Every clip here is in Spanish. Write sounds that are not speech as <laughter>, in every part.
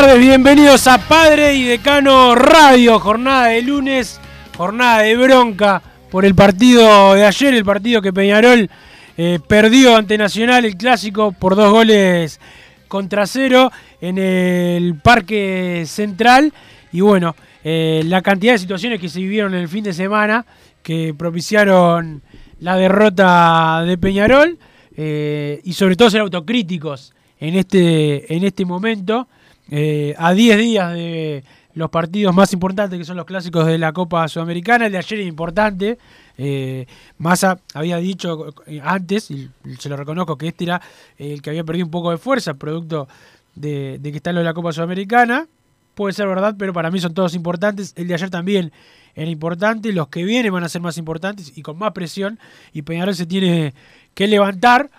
Tardes, bienvenidos a Padre y Decano Radio, jornada de lunes, jornada de bronca por el partido de ayer, el partido que Peñarol eh, perdió ante Nacional, el clásico, por dos goles contra cero en el Parque Central. Y bueno, eh, la cantidad de situaciones que se vivieron en el fin de semana que propiciaron la derrota de Peñarol eh, y sobre todo ser autocríticos en este, en este momento, eh, a 10 días de los partidos más importantes que son los clásicos de la Copa Sudamericana. El de ayer es importante. Eh, Massa había dicho eh, antes, y se lo reconozco, que este era el que había perdido un poco de fuerza, producto de, que está lo de la Copa Sudamericana. Puede ser verdad, pero para mí son todos importantes. El de ayer también era importante. Los que vienen van a ser más importantes y con más presión. Y Peñarol se tiene que levantar.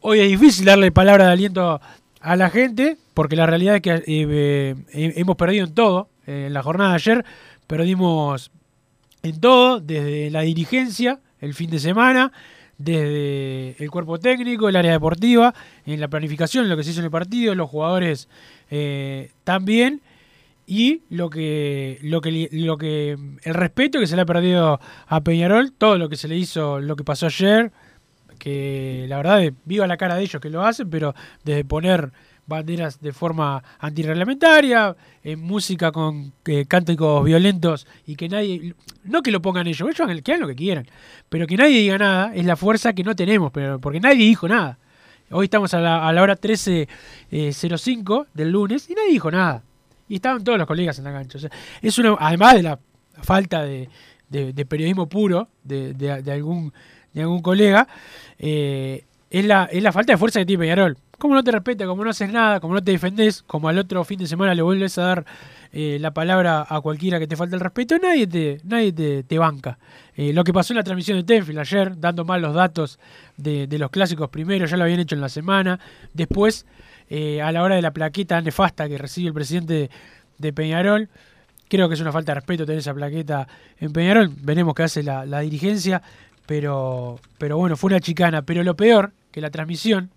Hoy es difícil darle palabra de aliento a la gente, porque la realidad es que eh, eh, hemos perdido en todo. Eh, en la jornada de ayer perdimos en todo, desde la dirigencia, el fin de semana, desde el cuerpo técnico, el área deportiva, en la planificación, lo que se hizo en el partido, los jugadores también y lo que lo que lo que el respeto que se le ha perdido a Peñarol, todo lo que se le hizo, lo que pasó ayer, que la verdad viva la cara de ellos que lo hacen, pero desde poner banderas de forma antirreglamentaria, en música con eh, cánticos violentos y que nadie, no que lo pongan ellos, ellos que hagan lo que quieran, pero que nadie diga nada es la fuerza que no tenemos, pero porque nadie dijo nada. Hoy estamos a la, hora 13.05 del lunes y nadie dijo nada. Y estaban todos los colegas en la cancha. Es una, además de la falta de, periodismo puro de algún, de algún colega, eh, es, la, es la falta de fuerza que tiene Peñarol. Como no te respeta, como no haces nada, como no te defendés, como al otro fin de semana le vuelves a dar eh, la palabra a cualquiera que te falta el respeto, nadie te, nadie te, te banca. Eh, lo que pasó en la transmisión de Tenfield ayer, dando mal los datos de, de los clásicos primero, ya lo habían hecho en la semana. Después, a la hora de la plaqueta nefasta que recibe el presidente de Peñarol, creo que es una falta de respeto tener esa plaqueta en Peñarol. Veremos qué hace la, la dirigencia, pero, pero bueno, fue una chicana. Pero lo peor, que la transmisión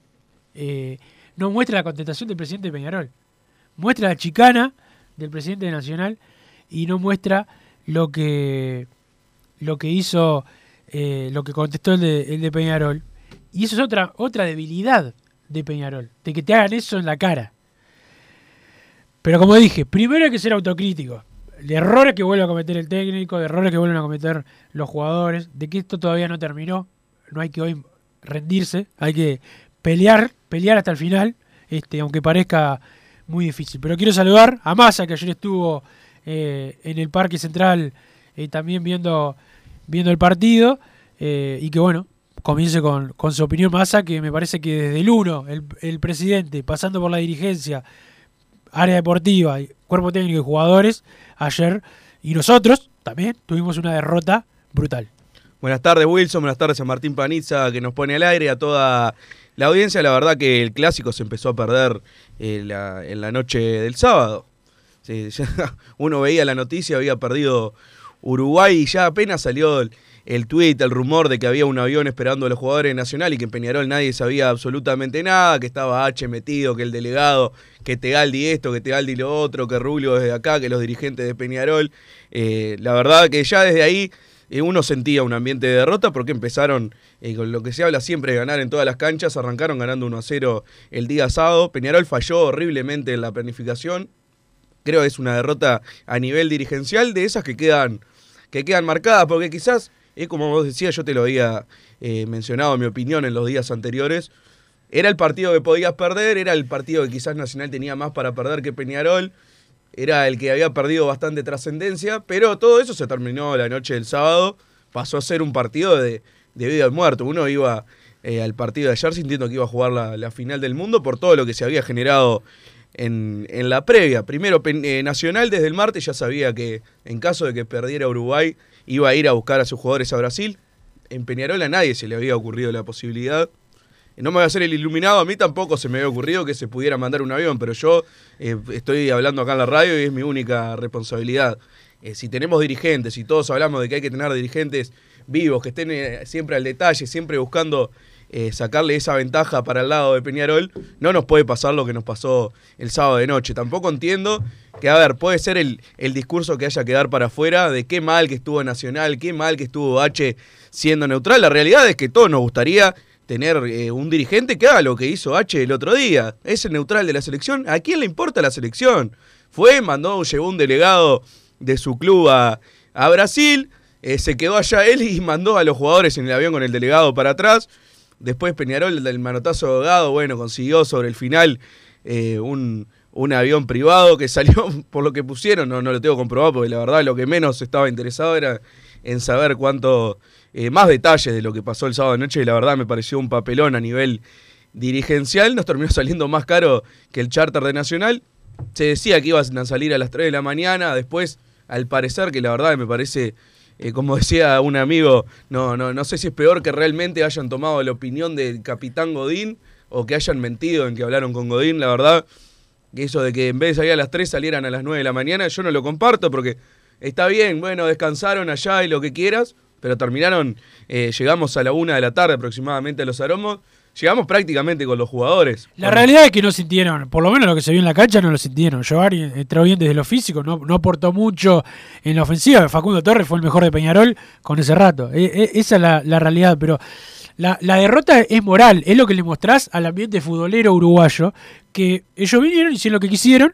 eh, no muestra la contestación del presidente de Peñarol. Muestra la chicana del presidente de Nacional y no muestra lo que lo que hizo, eh, lo que contestó el de, el de Peñarol. Y eso es otra, otra debilidad de Peñarol, de que te hagan eso en la cara. Pero como dije, primero hay que ser autocrítico. De errores que vuelve a cometer el técnico, de errores que vuelven a cometer los jugadores, de que esto todavía no terminó. No hay que hoy rendirse, hay que pelear, pelear hasta el final, este, aunque parezca muy difícil. Pero quiero saludar a Massa, que ayer estuvo eh, en el Parque Central eh, también viendo, viendo el partido, eh, y que bueno, comience con, con su opinión Massa, que me parece que desde el 1, el, el presidente, pasando por la dirigencia, área deportiva, cuerpo técnico y jugadores, ayer, y nosotros también tuvimos una derrota brutal. Buenas tardes Wilson, buenas tardes a Martín Panizza que nos pone al aire, a toda la audiencia. La verdad que el clásico se empezó a perder eh, en la noche del sábado. Sí, <laughs> ya uno veía la noticia, había perdido Uruguay y ya apenas salió el, el tuit, el rumor de que había un avión esperando a los jugadores Nacional y que en Peñarol nadie sabía absolutamente nada, que estaba H metido, que el delegado, que Tegaldi esto, que Tegaldi lo otro, que Rubio desde acá, que los dirigentes de Peñarol. Eh, la verdad que ya desde ahí eh, uno sentía un ambiente de derrota porque empezaron eh, con lo que se habla siempre de ganar en todas las canchas, arrancaron ganando 1 a 0 el día sábado, Peñarol falló horriblemente en la planificación, creo que es una derrota a nivel dirigencial de esas que quedan, que quedan marcadas, porque quizás, es como vos decías, yo te lo había eh, mencionado en mi opinión en los días anteriores, era el partido que podías perder, era el partido que quizás Nacional tenía más para perder que Peñarol, era el que había perdido bastante trascendencia, pero todo eso se terminó la noche del sábado, pasó a ser un partido de, de vida o muerto. Uno iba eh, al partido de ayer sintiendo que iba a jugar la, final del mundo por todo lo que se había generado en, en la previa. Primero, eh, Nacional desde el martes ya sabía que en caso de que perdiera Uruguay iba a ir a buscar a sus jugadores a Brasil. En Peñarol a nadie se le había ocurrido la posibilidad. No me voy a hacer el iluminado, a mí tampoco se me había ocurrido que se pudiera mandar un avión, pero yo eh, estoy hablando acá en la radio y es mi única responsabilidad. Eh, si tenemos dirigentes, si todos hablamos de que hay que tener dirigentes vivos, que estén eh, siempre al detalle, siempre buscando eh, sacarle esa ventaja para el lado de Peñarol, no nos puede pasar lo que nos pasó el sábado de noche. Tampoco entiendo que, a ver, puede ser el, el discurso que haya que dar para afuera de qué mal que estuvo Nacional, qué mal que estuvo H siendo neutral. La realidad es que todos nos gustaría tener eh, un dirigente que haga lo que hizo H el otro día. Es el neutral de la selección. ¿A quién le importa la selección? Fue, mandó, llevó un delegado de su club a, a Brasil, eh, se quedó allá él y mandó a los jugadores en el avión con el delegado para atrás. Después Peñarol, del manotazo ahogado, bueno, consiguió sobre el final eh, un, un avión privado que <laughs> salió por lo que pusieron, no, no lo tengo comprobado porque la verdad lo que menos estaba interesado era en saber cuánto, eh, más detalles de lo que pasó el sábado de noche. Y la verdad me pareció un papelón a nivel dirigencial, nos terminó <laughs> saliendo más caro que el charter de Nacional. Se decía que iban a salir a las 3 de la mañana, después al parecer que la verdad me parece eh, como decía un amigo, no, no, no sé si es peor que realmente hayan tomado la opinión del capitán Godín o que hayan mentido en que hablaron con Godín. La verdad, que eso de que en vez de salir a las 3 salieran a las 9 de la mañana, yo no lo comparto porque está bien, bueno, descansaron allá y lo que quieras, pero terminaron, eh, llegamos a la 1 de la tarde aproximadamente a los aromos, llegamos prácticamente con los jugadores. La realidad es que no sintieron, por lo menos lo que se vio en la cancha no lo sintieron. Giovanni entró bien desde lo físico, no, aportó mucho en la ofensiva. Facundo Torres fue el mejor de Peñarol con ese rato. E- e- esa es la, realidad, pero la, derrota es moral, es lo que le mostrás al ambiente futbolero uruguayo, que ellos vinieron, hicieron lo que quisieron,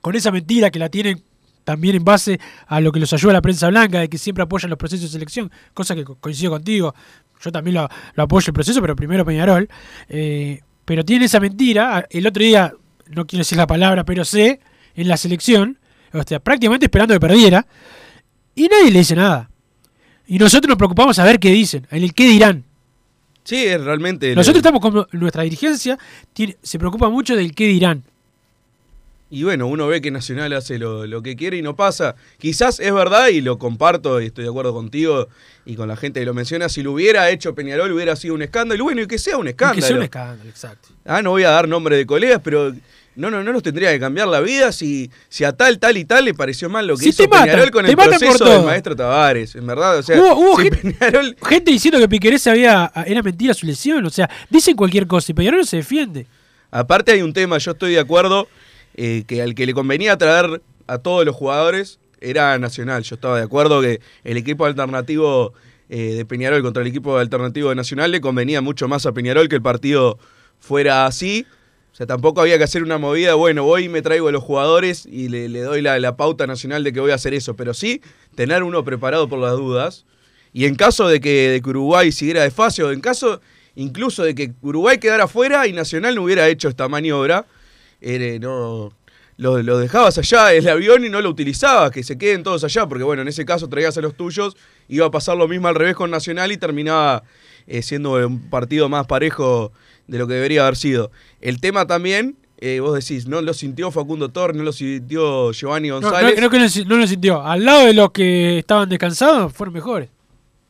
con esa mentira que la tienen también en base a lo que los ayuda la prensa blanca, de que siempre apoyan los procesos de selección, cosa que co- coincido contigo. Yo también lo, lo apoyo el proceso, pero primero Peñarol. Eh, pero tiene esa mentira. El otro día, no quiero decir la palabra, pero sé, en la selección, o sea, prácticamente esperando que perdiera, y nadie le dice nada. Y nosotros nos preocupamos a ver qué dicen, en el qué dirán. Sí, realmente... Nosotros estamos como nuestra dirigencia tiene- se preocupa mucho del qué dirán. Y bueno, uno ve que Nacional hace lo, lo que quiere y no pasa. Quizás es verdad y lo comparto y estoy de acuerdo contigo y con la gente que lo menciona. Si lo hubiera hecho Peñarol hubiera sido un escándalo. Y bueno, y que sea un Y escándalo. Que sea un escándalo, exacto. Ah, no voy a dar nombre de colegas, pero no, no, no nos tendría que cambiar la vida si, si a tal, tal y tal le pareció mal lo que Si hizo matan, Peñarol con el proceso del maestro Tavares. En verdad, o sea, Hubo- hubo si gente- Peñarol Gente diciendo que Piquerés había, era mentira su lesión. O sea, dicen cualquier cosa y Peñarol no se defiende. Aparte hay un tema, yo estoy de acuerdo, eh, que al que le convenía traer a todos los jugadores era Nacional. Yo estaba de acuerdo que el equipo alternativo eh, de Peñarol contra el equipo alternativo de Nacional le convenía mucho más a Peñarol que el partido fuera así. O sea, tampoco había que hacer una movida, bueno, voy y me traigo a los jugadores y le, le doy la, la pauta nacional de que voy a hacer eso. Pero sí, tener uno preparado por las dudas. Y en caso de que, de que Uruguay siguiera despacio, en caso incluso de que Uruguay quedara fuera y Nacional no hubiera hecho esta maniobra, eh, no, lo, lo dejabas allá el avión y no lo utilizabas, que se queden todos allá, porque bueno, en ese caso traías a los tuyos, iba a pasar lo mismo al revés con Nacional y terminaba eh, siendo un partido más parejo de lo que debería haber sido. El tema también, eh, vos decís, no lo sintió Facundo Torres, no lo sintió Giovanni No, no, González. creo que no, no lo sintió. Al lado de los que estaban descansados, fueron mejores.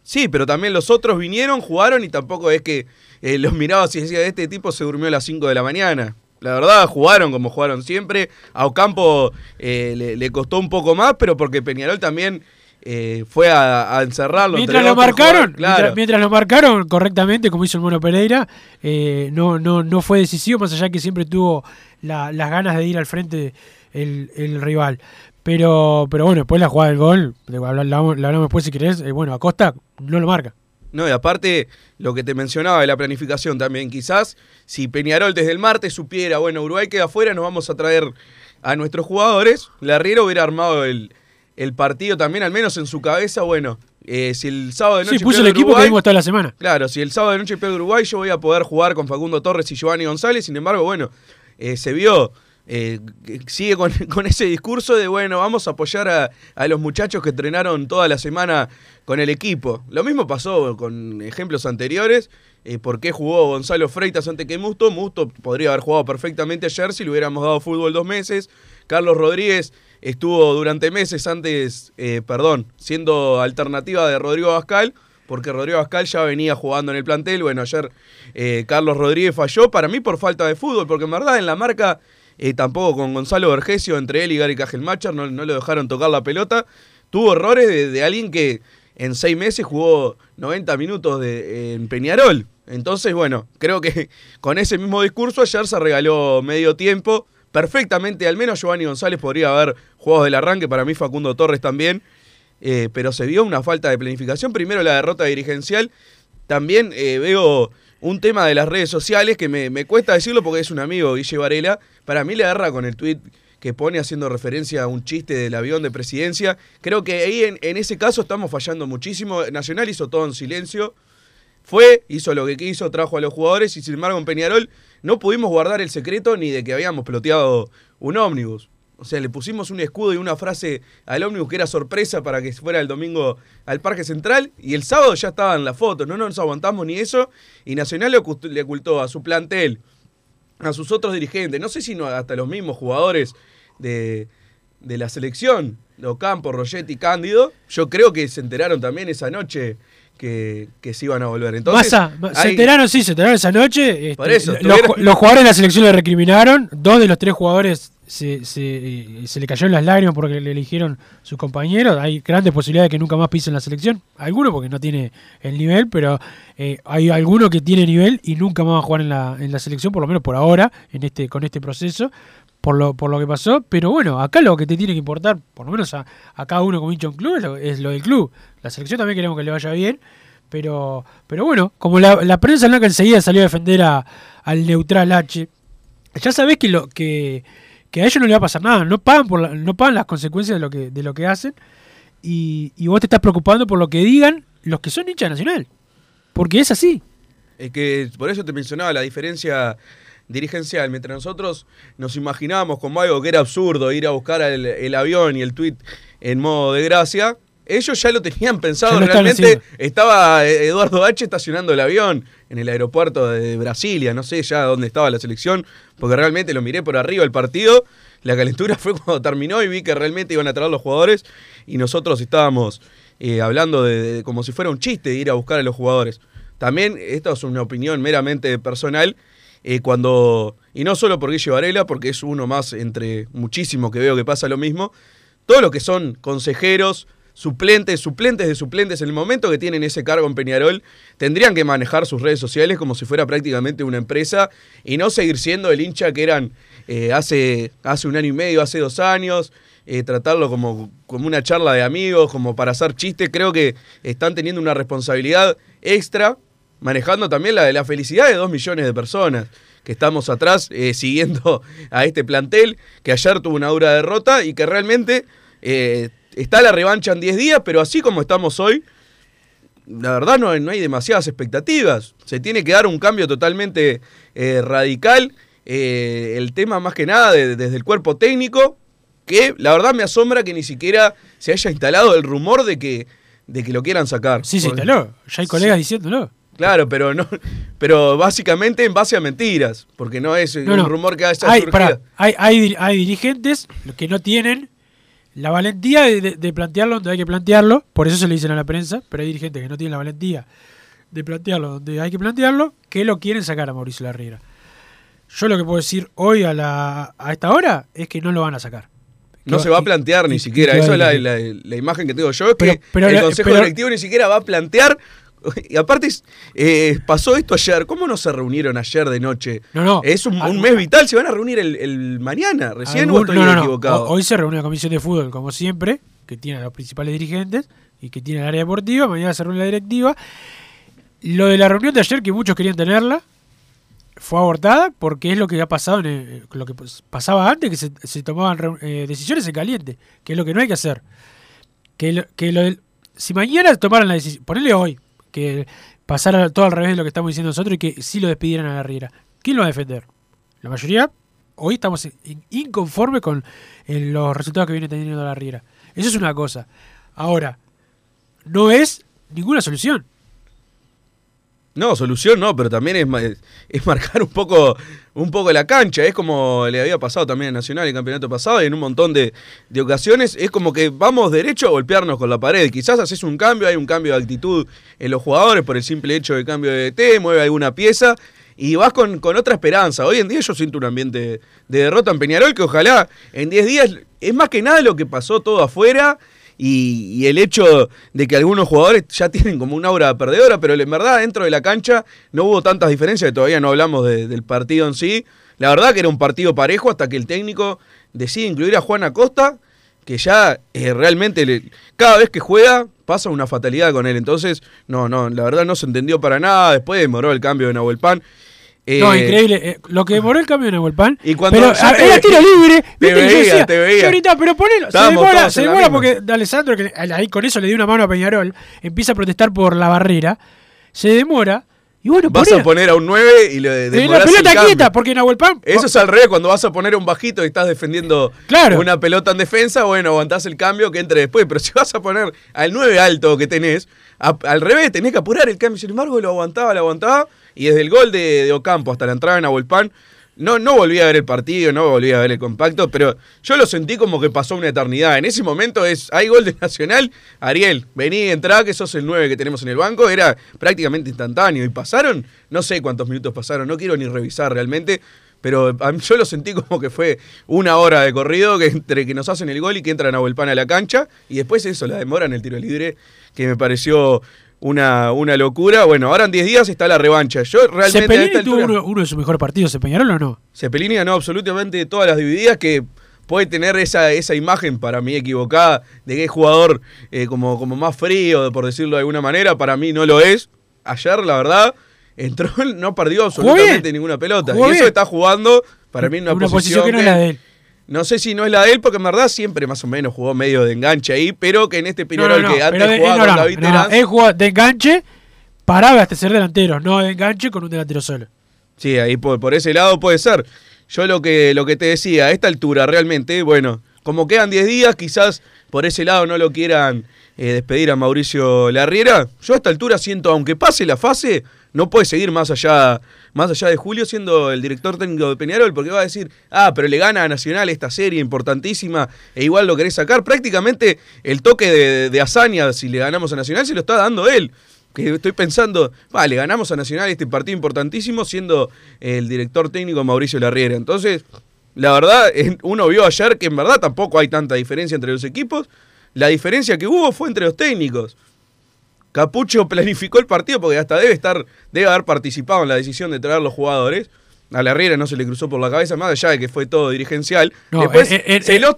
Sí, pero también los otros vinieron, jugaron y tampoco es que eh, los mirabas y decía, este tipo se durmió a las 5 de la mañana. La verdad, jugaron como jugaron siempre. A Ocampo eh, le, le costó un poco más, pero porque Peñarol también eh, fue a, a encerrarlo. Mientras lo marcaron. Claro. mientras, mientras lo marcaron correctamente, como hizo el Mono Pereira, eh, no, no, no fue decisivo, más allá que siempre tuvo la- las ganas de ir al frente el, el rival. Pero, pero bueno, después la jugada del gol, de- la, la- la hablamos después si querés, eh, bueno, Acosta no lo marca. No, y aparte, lo que te mencionaba de la planificación también, quizás si Peñarol desde el martes supiera, bueno, Uruguay queda afuera, nos vamos a traer a nuestros jugadores, Larriero hubiera armado el, el partido también, al menos en su cabeza, bueno, eh, si el sábado de noche Sí, puso el equipo que Uruguay, vimos toda la semana. Claro, si el sábado de noche pierde Uruguay, yo voy a poder jugar con Facundo Torres y Giovanni González. Sin embargo, bueno, eh, se vio, eh, sigue <laughs> con, ese discurso de, bueno, vamos a apoyar a, los muchachos que entrenaron toda la semana con el equipo. Lo mismo pasó con ejemplos anteriores. Eh, ¿Por qué jugó Gonzalo Freitas antes que Musto? Musto podría haber jugado perfectamente ayer si le hubiéramos dado fútbol dos meses. Carlos Rodríguez estuvo durante meses antes, eh, perdón, siendo alternativa de Rodrigo Bascal, porque Rodrigo Bascal ya venía jugando en el plantel. Bueno, ayer eh, Carlos Rodríguez falló, para mí por falta de fútbol, porque en verdad en la marca, eh, tampoco con Gonzalo Vergesio, entre él y Gary Cajelmacher, no, no lo dejaron tocar la pelota. Tuvo errores de, de alguien que en seis meses jugó 90 minutos de, en Peñarol. Entonces, bueno, creo que <laughs> con ese mismo discurso ayer se regaló medio tiempo. Perfectamente, al menos Giovanni González podría haber jugado del arranque, para mí Facundo Torres también. Eh, pero se vio una falta de planificación. Primero la derrota dirigencial. También eh, veo un tema de las redes sociales que me, me cuesta decirlo porque es un amigo, Guille Varela. Para mí le agarra con el tweet que pone haciendo referencia a un chiste del avión de presidencia. Creo que ahí en, ese caso estamos fallando muchísimo. Nacional hizo todo en silencio. Fue, hizo lo que quiso, trajo a los jugadores y sin embargo en Peñarol no pudimos guardar el secreto ni de que habíamos peloteado un ómnibus. O sea, le pusimos un escudo y una frase al ómnibus que era sorpresa para que fuera el domingo al Parque Central y el sábado ya estaban las fotos, no nos aguantamos ni eso y Nacional le ocultó a su plantel, a sus otros dirigentes, no sé si no hasta los mismos jugadores de, de la selección, Ocampo, Rogetti, Cándido, yo creo que se enteraron también esa noche que, que se iban a volver. Entonces, Massa, ma- se enteraron, sí, se enteraron esa noche. este, Por eso, lo- tuvieron- los, los jugadores de la selección le recriminaron. Dos de los tres jugadores se, se, eh, se le cayeron las lágrimas porque le eligieron sus compañeros. Hay grandes posibilidades de que nunca más pisen la selección. Algunos porque no tiene el nivel, pero eh, hay alguno que tiene nivel y nunca más va a jugar en la, en la selección, por lo menos por ahora, en este, con este proceso. Por lo, por lo que pasó, pero bueno, acá lo que te tiene que importar, por lo menos a, cada uno como hincha un club, es lo, es lo del club. La selección también queremos que le vaya bien, pero, pero bueno, como la, la prensa blanca enseguida salió a defender a- al neutral H, ya sabés que lo que, que a ellos no le va a pasar nada, no pagan por la- no pagan las consecuencias de lo que, de lo que hacen, y, y vos te estás preocupando por lo que digan los que son hinchas nacional. Porque es así. Es que por eso te mencionaba la diferencia dirigencial. Mientras nosotros nos imaginábamos como algo que era absurdo ir a buscar el, el avión y el tweet en modo de gracia, ellos ya lo tenían pensado. Realmente estaba eh, Eduardo H estacionando el avión en el aeropuerto de Brasilia. No sé ya dónde estaba la selección, porque realmente lo miré por arriba el partido. La calentura <laughs> fue cuando terminó y vi que realmente iban a traer los jugadores y nosotros estábamos eh, hablando de, de como si fuera un chiste de ir a buscar a los jugadores. También, esto es una opinión meramente personal, eh, cuando, y no solo por Guille Varela, porque es uno más entre muchísimos que veo que pasa lo mismo, todos los que son consejeros, suplentes, suplentes de suplentes, en el momento que tienen ese cargo en Peñarol, tendrían que manejar sus redes sociales como si fuera prácticamente una empresa y no seguir siendo el hincha que eran eh, hace, hace un año y medio, hace dos años, eh, tratarlo como, como una charla de amigos, como para hacer chistes. Creo que están teniendo una responsabilidad extra, manejando también la de la felicidad de dos millones de personas que estamos atrás eh, <laughs> siguiendo a este plantel, que ayer tuvo una dura derrota y que realmente está la revancha en 10 días, pero así como estamos hoy, la verdad no, hay- no hay demasiadas expectativas. Se tiene que dar un cambio totalmente eh, radical. Eh, el tema más que nada de- desde el cuerpo técnico, que la verdad me asombra que ni siquiera se haya instalado el rumor de que, de que lo quieran sacar. Sí, se instaló. Ya hay colegas diciéndolo. Claro, pero no, pero básicamente en base a mentiras, porque no es No, un no. rumor que haya hay, surgido. pará, hay, hay, hay dirigentes que no tienen la valentía de, de- de plantearlo donde hay que plantearlo, por eso se le dicen a la prensa, pero hay dirigentes que no tienen la valentía de plantearlo donde hay que plantearlo, que lo quieren sacar a Mauricio Larriera. Yo lo que puedo decir hoy a, la, a esta hora es que no lo van a sacar. No se va a y- plantear ni siquiera. va es la, la- la imagen que tengo yo. Es Pero- que pero el Consejo pero- Directivo ni siquiera va a plantear. <laughs> Y aparte, eh, pasó esto ayer. ¿Cómo no se reunieron ayer de noche? No, no. Es un, un Algún- mes vital. Se van a reunir el, el mañana. Recién estoy no, no, equivocado. Ho- Hoy se reúne la comisión de fútbol, como siempre, que tiene a los principales dirigentes y que tiene el área deportiva. Mañana se reúne la directiva. Lo de la reunión de ayer, que muchos querían tenerla, fue abortada porque es lo que ha pasado, en el- lo que pasaba antes, que se, se tomaban eh, decisiones en caliente, que es lo que no hay que hacer. Que lo, que lo del- si mañana tomaran la decisión, ponele hoy, que pasara todo al revés de lo que estamos diciendo nosotros y que sí lo despidieran a la Riera, ¿quién lo va a defender? La mayoría, hoy estamos in- inconformes con los resultados que viene teniendo la Riera. Eso es una cosa. Ahora, no es ninguna solución. No, solución no, pero también es, es marcar un poco, un poco la cancha. Es como le había pasado también en Nacional el campeonato pasado y en un montón de, de ocasiones. Es como que vamos derecho a golpearnos con la pared. Quizás haces un cambio, hay un cambio de actitud en los jugadores por el simple hecho de cambio de T, mueve alguna pieza y vas con, con otra esperanza. Hoy en día yo siento un ambiente de derrota en Peñarol que ojalá en 10 días es más que nada lo que pasó todo afuera y, el hecho de que algunos jugadores ya tienen como una aura perdedora, pero en verdad dentro de la cancha no hubo tantas diferencias, todavía no hablamos de- del partido en sí. La verdad que era un partido parejo hasta que el técnico decide incluir a Juan Acosta, que ya eh, realmente le- cada vez que juega pasa una fatalidad con él. Entonces, no, no, la verdad no se entendió para nada. Después demoró el cambio de Nahuel Pan. Eh, no, increíble. eh, lo que demoró el cambio en Nahuelpan. Y cuando pero a- era tiro libre. te. Y yo veía, decía, te veía. yo ahorita, pero ponelo. Se demora, se demora porque de Alessandro, que ahí con eso le dio una mano a Peñarol, empieza a protestar por la barrera. Se demora. Y bueno, Vas ponelo. a poner a un 9 y le demorás la el pelota cambio. quieta, porque Nahuelpan. Eso es al revés, cuando vas a poner un bajito y estás defendiendo Claro. una pelota en defensa, bueno, aguantás el cambio que entre después. Pero <laughs> si vas a poner al 9 alto que tenés, al revés, tenés que apurar el cambio. Sin embargo, lo aguantaba, lo aguantaba. Y desde el gol de, de Ocampo hasta la entrada en Abuelpan, no, no volví a ver el partido, no volví a ver el compacto, pero yo lo sentí como que pasó una eternidad. En ese momento es, hay gol de Nacional, Ariel, vení, entrá, que sos el 9 que tenemos en el banco, era prácticamente instantáneo. Y pasaron, no sé cuántos minutos pasaron, no quiero ni revisar realmente, pero yo lo sentí como que fue una hora de corrido que entre que nos hacen el gol y que entran a Volpán a la cancha, y después eso, la demora en el tiro libre, que me pareció una, una locura. Bueno, ahora en 10 días está la revancha. Yo realmente Cepelini tuvo uno de sus mejores partidos. ¿Se Peñarol o no? Cepelini ganó absolutamente todas las divididas que puede tener esa, esa imagen para mí equivocada de que es jugador eh, como, como más frío, por decirlo de alguna manera. Para mí no lo es. Ayer, la verdad, entró, <laughs> no perdió absolutamente ninguna pelota. Jugó y eso bien. está jugando para mí en una, Una posición que no es la de él. No sé si no es la de él, porque en verdad siempre más o menos jugó medio de enganche ahí, pero que en este Peñarol no, no, que antes jugaba con David Terán. Él jugó de enganche para abastecer delanteros, no de enganche con un delantero solo. Sí, ahí por, por ese lado puede ser. Yo lo que, lo que te decía, a esta altura realmente, bueno, como quedan 10 días, quizás por ese lado no lo quieran eh, despedir a Mauricio Larriera. Yo a esta altura siento, aunque pase la fase, no puede seguir más allá, más allá de Julio siendo el director técnico de Peñarol, porque va a decir, ah, pero le gana a Nacional esta serie importantísima e igual lo querés sacar. Prácticamente el toque de, de hazaña, si le ganamos a Nacional, se lo está dando él que estoy pensando, vale, ganamos a Nacional este partido importantísimo siendo el director técnico Mauricio Larriera. Entonces, la verdad, uno vio ayer que en verdad tampoco hay tanta diferencia entre los equipos. La diferencia que hubo fue entre los técnicos. Capucho <laughs> planificó el partido porque hasta debe estar, debe haber participado en la decisión de traer los jugadores. A Larriera no se le cruzó por la cabeza, más allá de que fue todo dirigencial. No, Después se,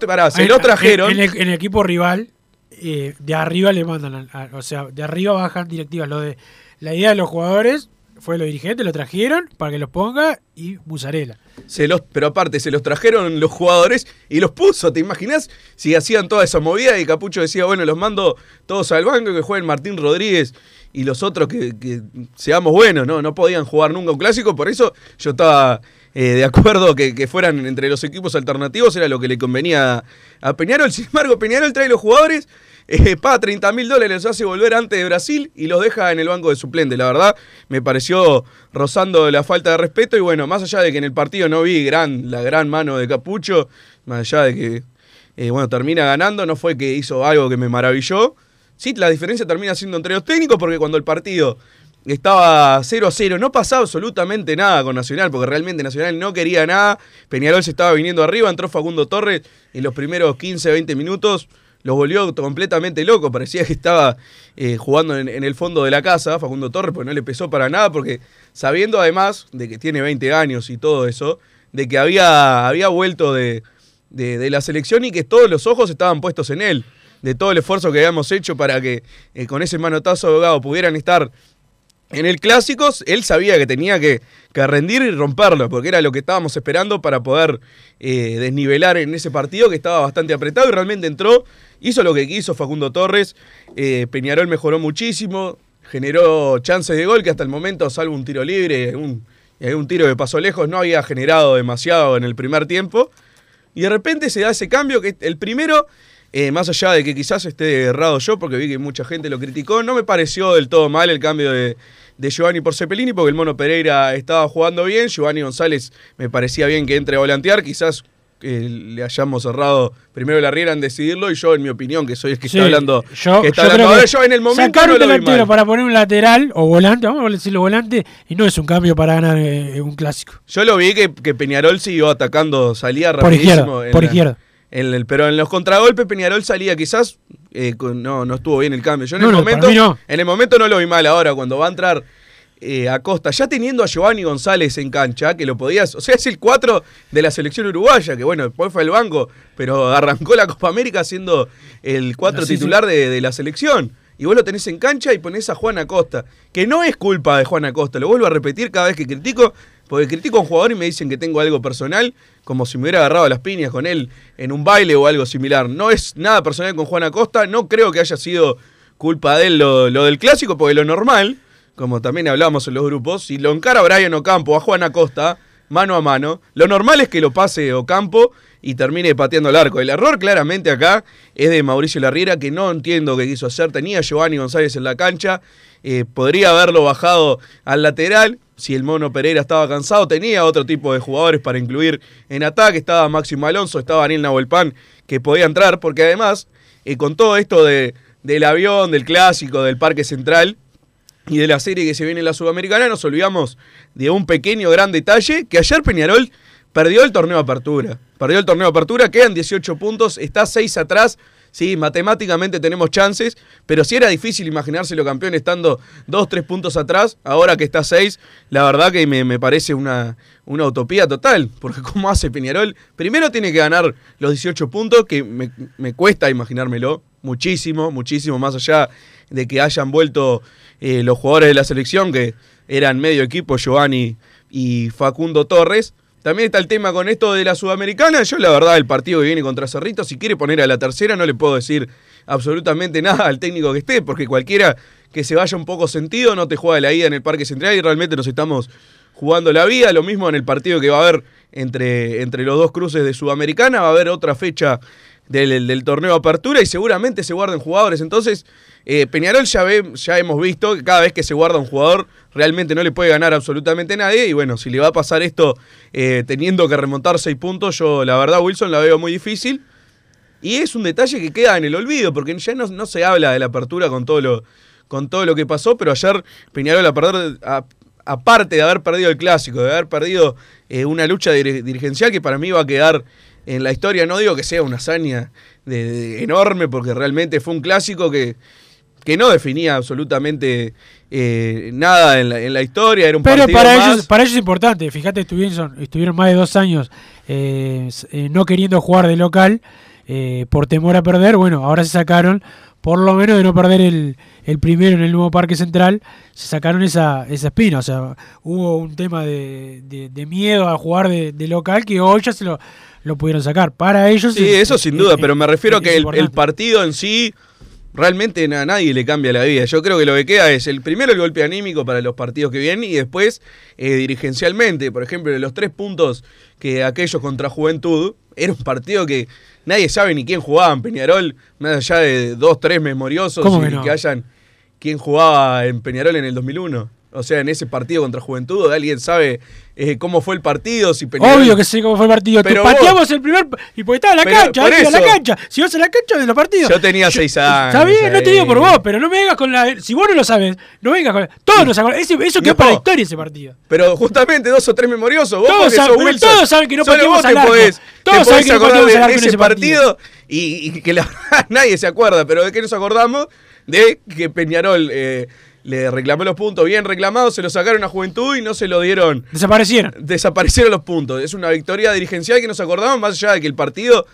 pará, lo trajeron. En, el, el equipo rival, eh, de arriba le mandan, a- o sea, de arriba bajan directivas. Lo de la idea de los jugadores fue los dirigentes, lo trajeron para que los ponga y Musarela. Se los, pero aparte, se los trajeron los jugadores y los puso. ¿Te imaginas si hacían toda esa movida y Capucho decía, bueno, los mando todos al banco que jueguen Martín Rodríguez y los otros que, que seamos buenos? No, no podían jugar nunca un clásico. Por eso yo estaba eh, de acuerdo que, que fueran entre los equipos alternativos, era lo que le convenía a Peñarol. Sin embargo, Peñarol trae los jugadores. Eh, paga 30 mil dólares, los hace volver antes de Brasil y los deja en el banco de suplente. La verdad, me pareció rozando la falta de respeto. Y bueno, más allá de que en el partido no vi gran, la gran mano de Capucho, más allá de que Eh, bueno, termina ganando, no fue que hizo algo que me maravilló. Sí, la diferencia termina siendo entre los técnicos porque cuando el partido estaba 0 a 0, no pasaba absolutamente nada con Nacional, porque realmente Nacional no quería nada. Peñarol se estaba viniendo arriba, entró Facundo Torres en los primeros 15, 20 minutos. Los volvió completamente loco, parecía que estaba eh, jugando en, el fondo de la casa, Facundo Torres, porque no le pesó para nada, porque sabiendo además de que tiene 20 años y todo eso, de que había, había vuelto de, de- de la selección y que todos los ojos estaban puestos en él, de todo el esfuerzo que habíamos hecho para que eh, con ese manotazo abogado pudieran estar en el Clásicos, él sabía que tenía que, rendir y romperlo, porque era lo que estábamos esperando para poder eh, desnivelar en ese partido que estaba bastante apretado y realmente entró, hizo lo que quiso Facundo Torres, eh, Peñarol mejoró muchísimo, generó chances de gol que hasta el momento, salvo un tiro libre, un, un tiro que pasó lejos, no había generado demasiado en el primer tiempo. Y de repente se da ese cambio que el primero, eh, más allá de que quizás esté errado yo, porque vi que mucha gente lo criticó, no me pareció del todo mal el cambio de, de Giovanni por Cepelini, porque el Mono Pereira estaba jugando bien, Giovanni González me parecía bien que entre a volantear, quizás eh, le hayamos cerrado primero la riera en decidirlo y yo en mi opinión que soy el que Sí, está hablando yo, que está yo hablando creo ahora, que yo en el momento sacar un delantero para poner un lateral o volante, vamos a decirlo volante, y no es un cambio para ganar eh, un clásico. Yo lo vi que, que Peñarol siguió atacando, salía Por rapidísimo. izquierda, en por la- izquierda. En el- pero en los contragolpes Peñarol salía quizás, eh, con- no, no estuvo bien el cambio. Yo en No, el no, momento, no. en el momento no lo vi mal. Ahora cuando va a entrar eh, Acosta, ya teniendo a Giovanni González en cancha, que lo podías, o sea, es el 4 de la selección uruguaya, que bueno, después fue al banco, pero arrancó la Copa América siendo el 4 No, sí, titular De, de la selección. Y vos lo tenés en cancha y ponés a Juan Acosta, que no es culpa de Juan Acosta, lo vuelvo a repetir cada vez que critico, porque critico a un jugador y me dicen que tengo algo personal, como si me hubiera agarrado las piñas con él en un baile o algo similar. No es nada personal con Juan Acosta, no creo que haya sido culpa de él lo, del clásico, porque lo normal, como también hablamos en los grupos, si lo encara Brian Ocampo a Juan Acosta, mano a mano, lo normal es que lo pase Ocampo y termine pateando el arco. El error claramente acá es de Mauricio Larriera, que no entiendo qué quiso hacer. Tenía Giovanni González en la cancha, eh, podría haberlo bajado al lateral. Si el mono Pereira estaba cansado, tenía otro tipo de jugadores para incluir en ataque. Estaba Máximo Alonso, estaba Daniel Nahuelpan, que podía entrar, porque además, eh, con todo esto de, del avión, del clásico, del Parque Central, y de la serie que se viene en la Sudamericana, nos olvidamos de un pequeño gran detalle, que ayer Peñarol perdió el torneo de apertura. Perdió el torneo de apertura, quedan 18 puntos, está 6 atrás. Sí, matemáticamente tenemos chances, pero si era difícil imaginárselo campeón estando 2, 3 puntos atrás, ahora que está 6, la verdad que me, me parece una, una utopía total, porque <laughs> ¿cómo hace Peñarol? Primero tiene que ganar los 18 puntos, que me, me cuesta imaginármelo, muchísimo, muchísimo, más allá de que hayan vuelto eh, los jugadores de la selección, que eran medio equipo, Giovanni y Facundo Torres. También está el tema con esto de la Sudamericana. Yo, la verdad, el partido que viene contra Cerrito, si quiere poner a la tercera, no le puedo decir absolutamente <laughs> nada al técnico que esté, porque cualquiera que se vaya un poco sentido no te juega la ida en el Parque Central y realmente nos estamos jugando la vida. Lo mismo en el partido que va a haber entre, entre los dos cruces de Sudamericana. Va a haber otra fecha del, del torneo apertura y seguramente se guarden jugadores. Entonces, eh, Peñarol ya, ve, ya hemos visto que cada vez que se guarda un jugador realmente no le puede ganar absolutamente nadie. Y bueno, si le va a pasar esto eh, teniendo que remontar seis puntos, yo la verdad, Wilson, la veo muy difícil. Y es un detalle que queda en el olvido, porque ya no, no se habla de la apertura con todo lo, con todo lo que pasó, pero ayer Peñarol, aparte de haber perdido el clásico, de haber perdido eh, una lucha dir- dirigencial que para mí va a quedar en la historia, no digo que sea una hazaña de- de- enorme, porque realmente fue un clásico que, que no definía absolutamente eh, nada en la, en la historia, era un Pero partido para más. ellos, para ellos es importante. Fíjate, estuvieron, estuvieron más de dos años eh, eh, no queriendo jugar de local eh, por temor a perder. Bueno, ahora se sacaron, por lo menos de no perder el, el primero en el nuevo Parque Central, se sacaron esa, esa espina. O sea, hubo un tema de, de- de miedo a jugar de, de local que hoy ya se lo, lo pudieron sacar. Para ellos. Sí, es- eso es- sin duda, es- pero me refiero a que el, partido en sí realmente a nadie le cambia la vida. Yo creo que lo que queda es el primero el golpe anímico para los partidos que vienen y después eh, dirigencialmente, por ejemplo, los tres puntos que aquellos contra Juventud, era un partido que nadie sabe ni quién jugaba en Peñarol, más allá de dos, tres memoriosos ¿Cómo y que no? que hayan quién jugaba en Peñarol en el 2001. O sea, en ese partido contra Juventud, ¿alguien sabe eh, cómo fue el partido? Si Peñarol- Obvio que sé cómo fue el partido. Te Pero pateamos vos- el primer. Y porque estaba en la Pero cancha, ahí a la cancha. Si vas a la cancha de los partidos. Yo tenía seis años. Está bien, no te digo por vos, pero no me vengas con la. Si vos no lo sabes, no vengas con. Todos nos acordamos. Ese- Eso quedó No. para la historia ese partido. Pero justamente dos o tres memoriosos. Vos Todos Wilson, todos saben que no pateamos al arco. podés, Todos saben que no pateamos al arco de en ese partido. y, y que la <laughs> nadie se acuerda. Pero de qué nos acordamos? De que Peñarol eh, le reclamó los puntos bien reclamados, se los sacaron a Juventud y no se lo dieron. Desaparecieron. Desaparecieron los puntos. Es una victoria dirigencial que nos acordamos más allá de que el partido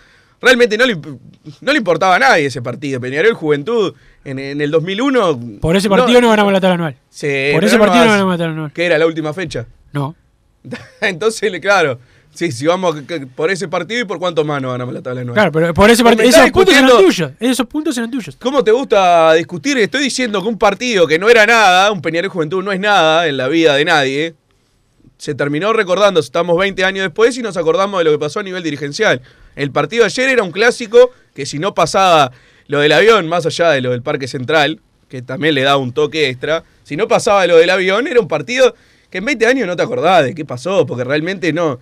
realmente no le, no le importaba a nadie ese partido. Peñarol Juventud en, en el 2001. Por ese partido no, ganamos la tabla anual. Sí, Por ese no partido no ganamos la tabla anual. ¿Qué era la última fecha? No. <laughs> Entonces, claro. Sí, si vamos por ese partido y por cuánto más no ganamos la tabla anual. Claro, pero por ese partido. Esos puntos eran tuyos. Esos puntos eran tuyos. ¿Cómo te gusta discutir? Estoy diciendo que un partido que no era nada, un Peñarol Juventud no es nada en la vida de nadie, se terminó recordando, estamos 20 años después y nos acordamos de lo que pasó a nivel dirigencial. El partido de ayer era un clásico que si no pasaba lo del avión, más allá de lo del Parque Central, que también le da un toque extra, si no pasaba lo del avión, era un partido que en 20 años no te acordás de qué pasó, porque realmente no,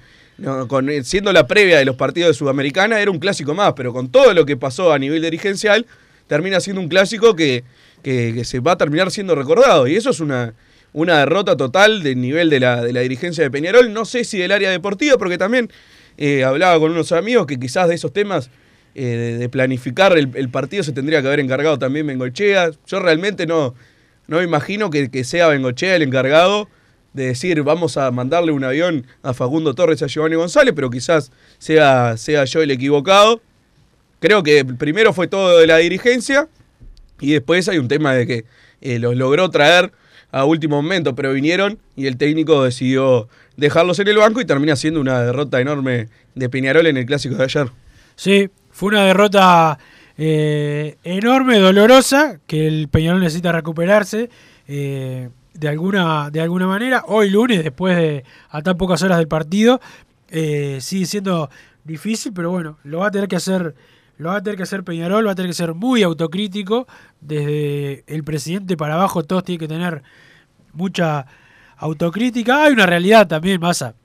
con, siendo la previa de los partidos de Sudamericana, era un clásico más, pero con todo lo que pasó a nivel dirigencial, termina siendo un clásico que, que- se va a terminar siendo recordado. Y eso es una, una derrota total del nivel de la, de la dirigencia de Peñarol. No sé si del área deportiva, porque también eh, hablaba con unos amigos que quizás de esos temas eh, de, planificar el, partido se tendría que haber encargado también Bengochea. Yo realmente no, no imagino que, que sea Bengochea el encargado de decir vamos a mandarle un avión a Facundo Torres a Giovanni González, pero quizás sea, sea yo el equivocado. Creo que primero fue todo de la dirigencia y después hay un tema de que eh, los logró traer a último momento, pero vinieron y el técnico decidió dejarlos en el banco y termina siendo una derrota enorme de Peñarol en el clásico de ayer. Sí, fue una derrota eh, enorme, dolorosa, que el Peñarol necesita recuperarse eh, de, alguna, de alguna manera. Hoy lunes, después de a tan pocas horas del partido, eh, sigue siendo difícil, pero bueno, lo va a tener que hacer. Lo va a tener que hacer Peñarol, va a tener que ser muy autocrítico. Desde el presidente para abajo, todos tienen que tener mucha autocrítica. Hay una realidad también, Massa,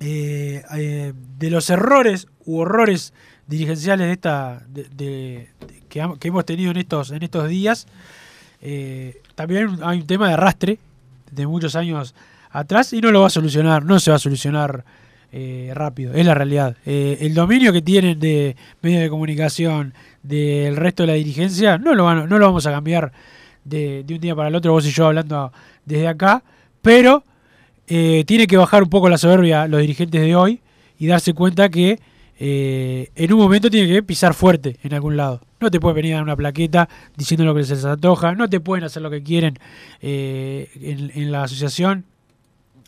eh, eh, de los errores u horrores dirigenciales de esta de, que, que hemos tenido en estos en estos días eh, también hay un tema de arrastre de muchos años atrás y no lo va a solucionar no se va a solucionar eh, rápido es la realidad. Eh, el dominio que tienen de medios de comunicación del resto de la dirigencia no lo van, no lo vamos a cambiar de, un día para el otro vos y yo hablando desde acá pero tiene que bajar un poco la soberbia los dirigentes de hoy y darse cuenta que eh, en un momento tiene que pisar fuerte en algún lado. No te pueden venir a dar una plaqueta diciendo lo que se les antoja, no te pueden hacer lo que quieren eh, en, la asociación.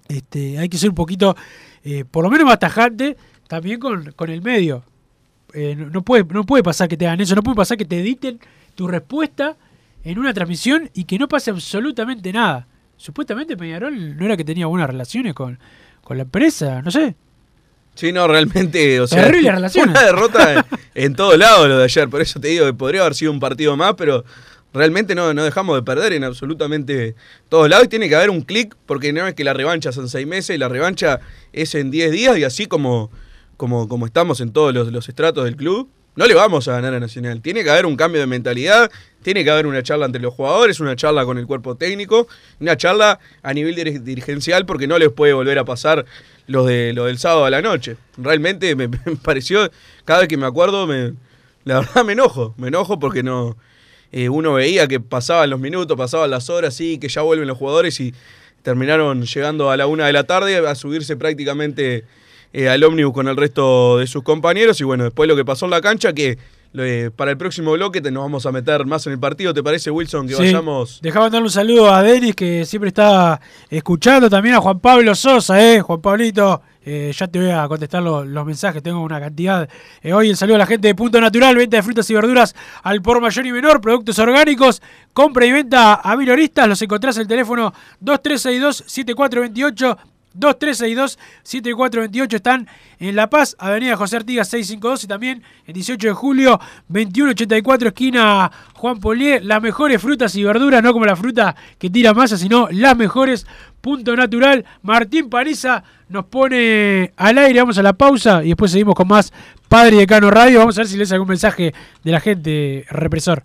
Este, hay que ser un poquito, eh, por lo menos más tajante, también con, el medio. Eh, no, no puede, no puede pasar que te hagan eso, no puede pasar que te editen tu respuesta en una transmisión y que no pase absolutamente nada. Supuestamente Peñarol no era que tenía buenas relaciones con, con la empresa, no sé. Sí, no, realmente, o sea, Terrible relaciones. una derrota en, <laughs> en todos lados lo de ayer, por eso te digo que podría haber sido un partido más, pero realmente no, no dejamos de perder en absolutamente todos lados y tiene que haber un clic, porque no es que la revancha son seis meses y la revancha es en diez días y así como, como, como estamos en todos los, los estratos del club, no le vamos a ganar a Nacional. Tiene que haber un cambio de mentalidad, tiene que haber una charla entre los jugadores, una charla con el cuerpo técnico, una charla a nivel dir- dirigencial porque no les puede volver a pasar lo, de, lo del sábado a la noche. Realmente me, <laughs> me pareció, cada vez que me acuerdo, me, la verdad me enojo, me enojo porque no eh, uno veía que pasaban los minutos, pasaban las horas, sí, que ya vuelven los jugadores y terminaron llegando a la una de la tarde a subirse prácticamente eh, al ómnibus con el resto de sus compañeros y bueno, después lo que pasó en la cancha que eh, para el próximo bloque te, nos vamos a meter más en el partido, ¿te parece Wilson? Que Sí. vayamos... Dejaba darle un saludo a Denis que siempre está escuchando, también a Juan Pablo Sosa, eh, Juan Pablito, eh, ya te voy a contestar lo- los mensajes, tengo una cantidad. Eh, hoy el saludo a la gente de Punto Natural, venta de frutas y verduras al por mayor y menor, productos orgánicos, compra y venta a minoristas, los encontrás en el teléfono 2362-7428 2362-7428 están en La Paz, Avenida José Artigas 652 y también el 18 de julio 2184 esquina Juan Polié. Las mejores frutas y verduras, no como la fruta que tira masa, sino las mejores. Punto natural. Martín Paniza nos pone al aire. Vamos a la pausa y después seguimos con más Padre Decano Radio. Vamos a ver si les algún mensaje de la gente, represor.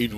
En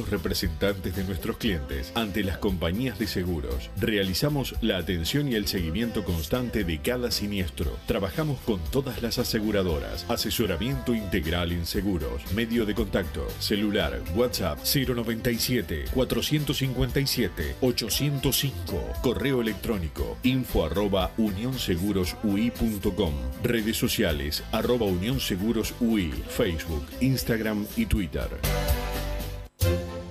representantes de nuestros clientes ante las compañías de seguros. Realizamos la atención y el seguimiento constante de cada siniestro. Trabajamos con todas las aseguradoras. Asesoramiento integral en seguros. Medio de contacto. Celular. WhatsApp 097 457 805. Correo electrónico info arroba. Redes sociales arroba. Facebook, Instagram y Twitter. Música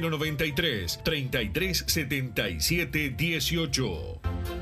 093 33 77 18.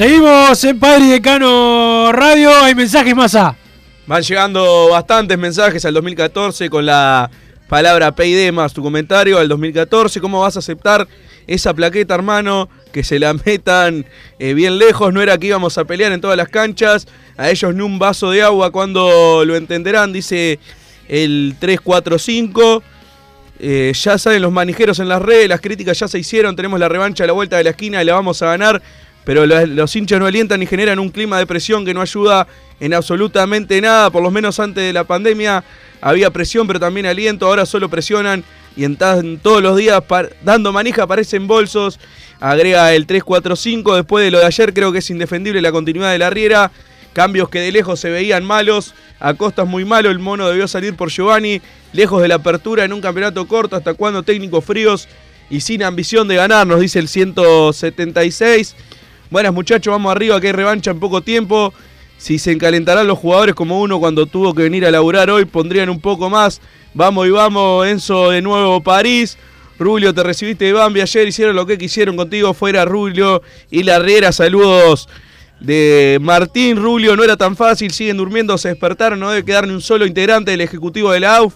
Seguimos en Padre y Decano Radio. Hay mensajes más a. Van llegando bastantes mensajes al 2014 con la palabra PID más tu comentario al 2014. ¿Cómo vas a aceptar esa plaqueta, hermano? Que se la <laughs> metan eh, bien lejos. No era que íbamos a pelear en todas las canchas. A ellos ni un vaso de agua cuando lo entenderán, dice el 345. Eh, ya salen los manijeros en las redes, las críticas ya se hicieron, tenemos la revancha a la vuelta de la esquina y la vamos a ganar pero los, los, hinchas no alientan y generan un clima de presión que no ayuda en absolutamente nada, por lo menos antes de la pandemia había presión, pero también aliento, ahora solo presionan y todos los días dando manija aparecen bolsos, agrega el 3-4-5, después de lo de ayer creo que es indefendible la continuidad de la Riera, cambios que de lejos se veían malos, Acosta es muy malo, el mono debió salir por Giovanni, lejos de la apertura en un campeonato corto, hasta cuando técnicos fríos y sin ambición de ganar, nos dice el 176. Buenas muchachos, vamos arriba que hay revancha en poco tiempo. Si se encalentarán los jugadores como uno cuando tuvo que venir a laburar hoy, pondrían un poco más. Vamos y vamos, Enzo de nuevo París. Rulio, te recibiste de Bambi ayer, hicieron lo que quisieron contigo, fuera Rulio y la Riera, saludos de Martín Rulio, no era tan fácil, siguen durmiendo, se despertaron, no debe quedar ni un solo integrante del Ejecutivo de la AUF.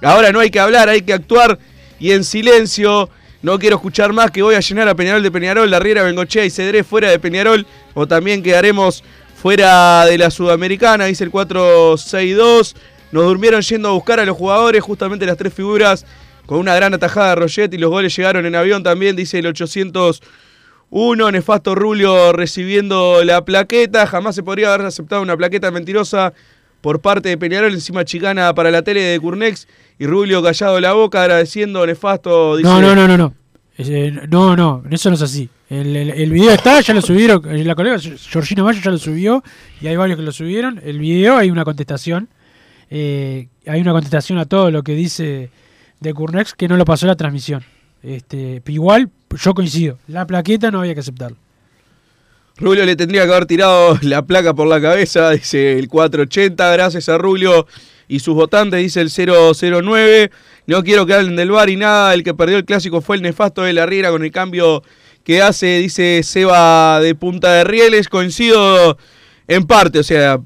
Ahora no hay que hablar, hay que actuar y en silencio. No quiero escuchar más que voy a llenar a Peñarol de Peñarol, la Riera, Bengochea y Cedré fuera de Peñarol. O también quedaremos fuera de la Sudamericana, dice el 4-6-2. Nos durmieron yendo a buscar a los jugadores, justamente las tres figuras, con una gran atajada de Roget y los goles llegaron en avión también, dice el 801. Nefasto Rulio recibiendo la plaqueta. Jamás se podría haber aceptado una plaqueta mentirosa por parte de Peñarol, encima chicana para la tele de Curnex y Rulio callado la boca agradeciendo nefasto. Dice, no, no, no, no, no. Eh, no, no, eso no es así. El, el, video está, ya lo subieron, eh, la colega Georgina Mayo ya lo subió y hay varios que lo subieron. El video hay una contestación, eh, hay una contestación a todo lo que dice de Curnex que no lo pasó la transmisión. Este, igual yo coincido, la plaqueta no había que aceptarlo. Rulio le tendría que haber tirado la placa por la cabeza, dice el 480, gracias a Rulio y sus votantes, dice el 009. No quiero que hablen del bar y nada, el que perdió el clásico fue el nefasto de la Riera con el cambio que hace, dice Seba de Punta de Rieles. Coincido en parte, o sea,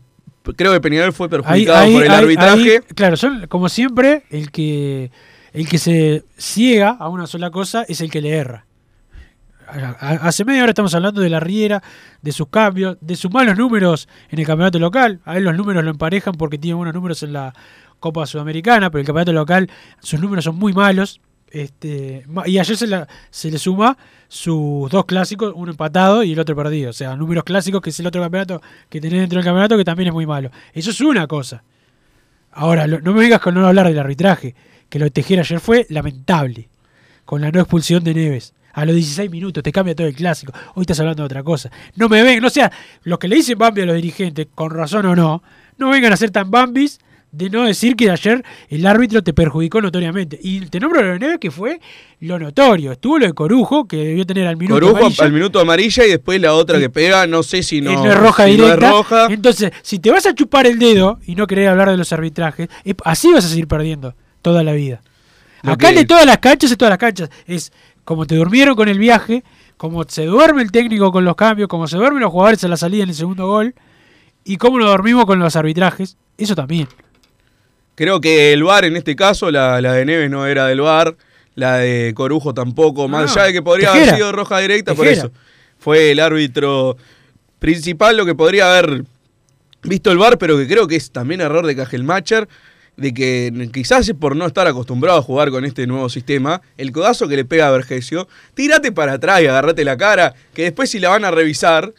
creo que Peñarol fue perjudicado por el arbitraje. claro, son como siempre, el que, el que se ciega a una sola cosa es el que le erra hace media hora estamos hablando de la Riera, de sus cambios, de sus malos números en el campeonato local. A él los números lo emparejan porque tiene buenos números en la Copa Sudamericana, pero el campeonato local sus números son muy malos. Este, y ayer se, le suma sus dos clásicos, uno empatado y el otro perdido. O sea, números clásicos, que es el otro campeonato que tenés dentro del campeonato, que también es muy malo. Eso es una cosa. Ahora, no me digas con no hablar del arbitraje, que lo de Tejera ayer fue lamentable, con la no expulsión de Neves A los 16 minutos te cambia todo el clásico. Hoy estás hablando de otra cosa. No me ven, no sea, los que le dicen Bambi a los dirigentes, con razón o no, no vengan a ser tan Bambis de no decir que ayer el árbitro te perjudicó notoriamente. Y te nombro lo de Neves que fue lo notorio. Estuvo lo de Corujo, que debió tener al minuto Corujo amarilla. al minuto amarilla y después la otra que pega, no sé si no, Eh, no es roja si no es directa. roja. Entonces, si te vas a chupar el dedo y no querer hablar de los arbitrajes, así vas a seguir perdiendo toda la vida. Acá que- de todas las canchas, de todas las canchas, es como te durmieron con el viaje, como se duerme el técnico con los cambios, como se duermen los jugadores a la salida en el segundo gol, y cómo nos dormimos con los arbitrajes, eso también. Creo que el VAR en este caso, la, la de Neves no era del VAR, la de Corujo tampoco, más allá de que podría Tejera. haber sido roja directa, por eso. Fue el árbitro principal lo que podría haber visto el VAR, pero que creo que es también error de Cajelmacher, de que quizás por no estar acostumbrado a jugar con este nuevo sistema, el codazo que le pega a Vergesio, tírate para atrás y agarrate la cara, que después si la van a revisar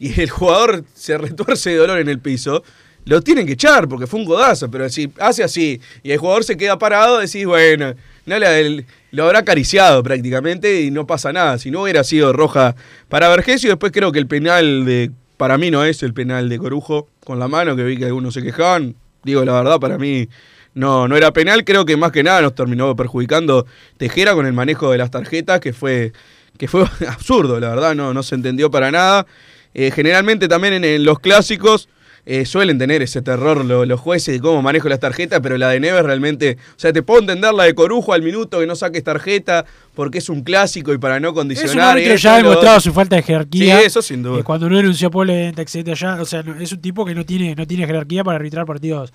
y <laughs> el jugador se retuerce de dolor en el piso, lo tienen que echar porque fue un codazo, pero si hace así y el jugador se queda parado, decís, bueno, no le- lo habrá acariciado prácticamente y no pasa nada. Si no hubiera sido roja para Vergesio, después creo que el penal de, para mí no es el penal de Corujo con la mano, que vi que algunos se quejaban. Digo, la verdad, para mí no, no era penal. Creo que más que nada nos terminó perjudicando Tejera con el manejo de las tarjetas, que fue, que fue <laughs> absurdo, la verdad, no, no se entendió para nada. Eh, generalmente también en, en los clásicos eh, suelen tener ese terror lo- los jueces de cómo manejo las tarjetas, pero la de Neves realmente, o sea, te puedo entender la de Corujo al minuto que no saques tarjeta porque es un clásico y para no Es un condicionar. árbitro esto ya ha lo demostrado su falta de jerarquía. Sí, eso sin duda. eh, cuando no denunció polenta, etcétera, ya, o sea, no- es un tipo que no tiene, no tiene jerarquía para arbitrar partidos